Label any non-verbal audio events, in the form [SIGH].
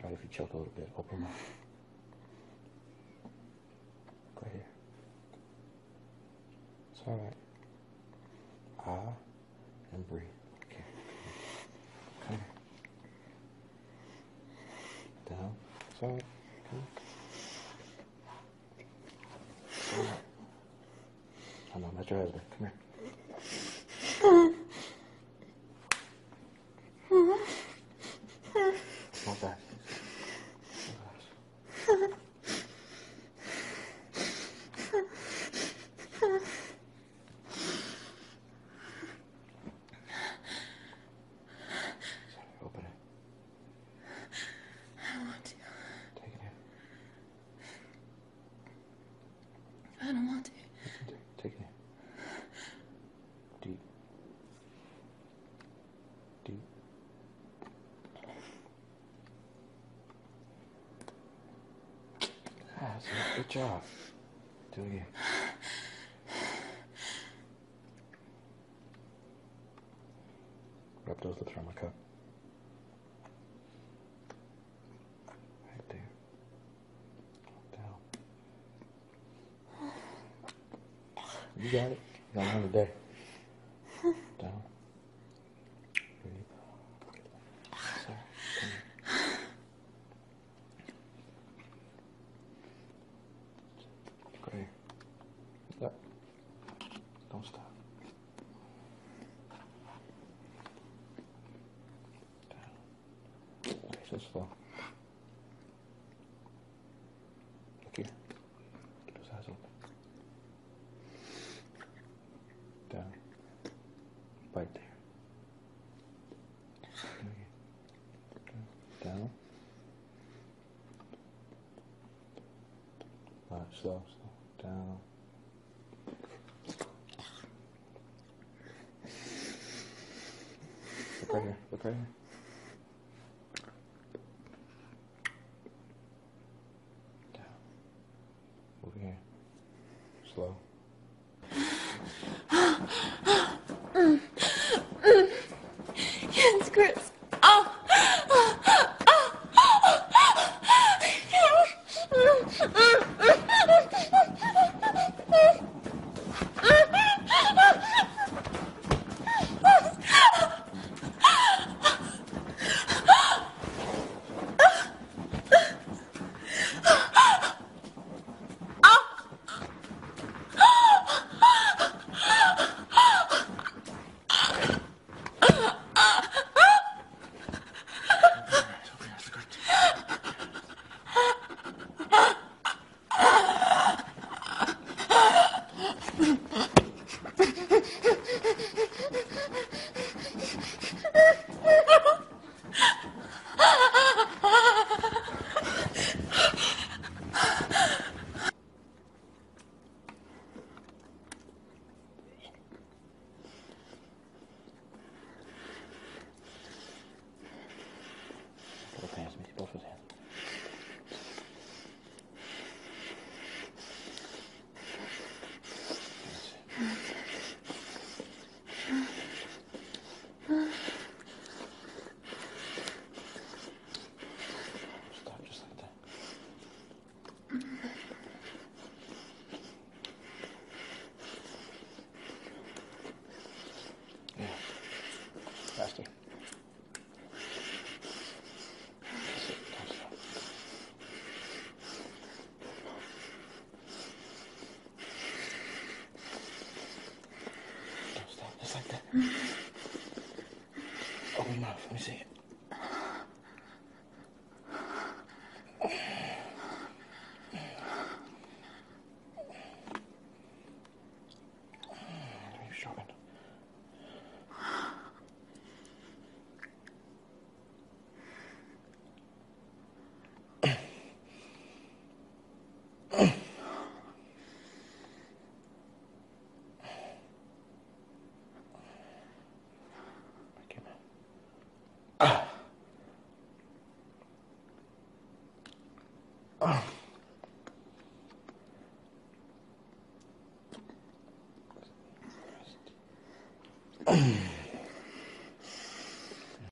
Sorry if you choke a little bit. Open mouth. Go here. It's alright. Ah, and breathe. Okay. Come here. Down. It's alright. Come. It's alright. Come on, that's your husband. Come here. Take it good job. Do it again. Rub those lips around my cup. Right there. Down. You got it. You got one today. [LAUGHS] Down. Sorry. Come here. Go here. Up. Don't stop. Down. Okay, so slow. Look here. Keep those eyes open. Down. Right there. Do. Down. Alright, slow, slow. Down. Look right here. Look right here. Down. Over here. Slow. 啊啊 Oh, like mouth. Let me see it. Mm-hmm. [CLEARS THROAT]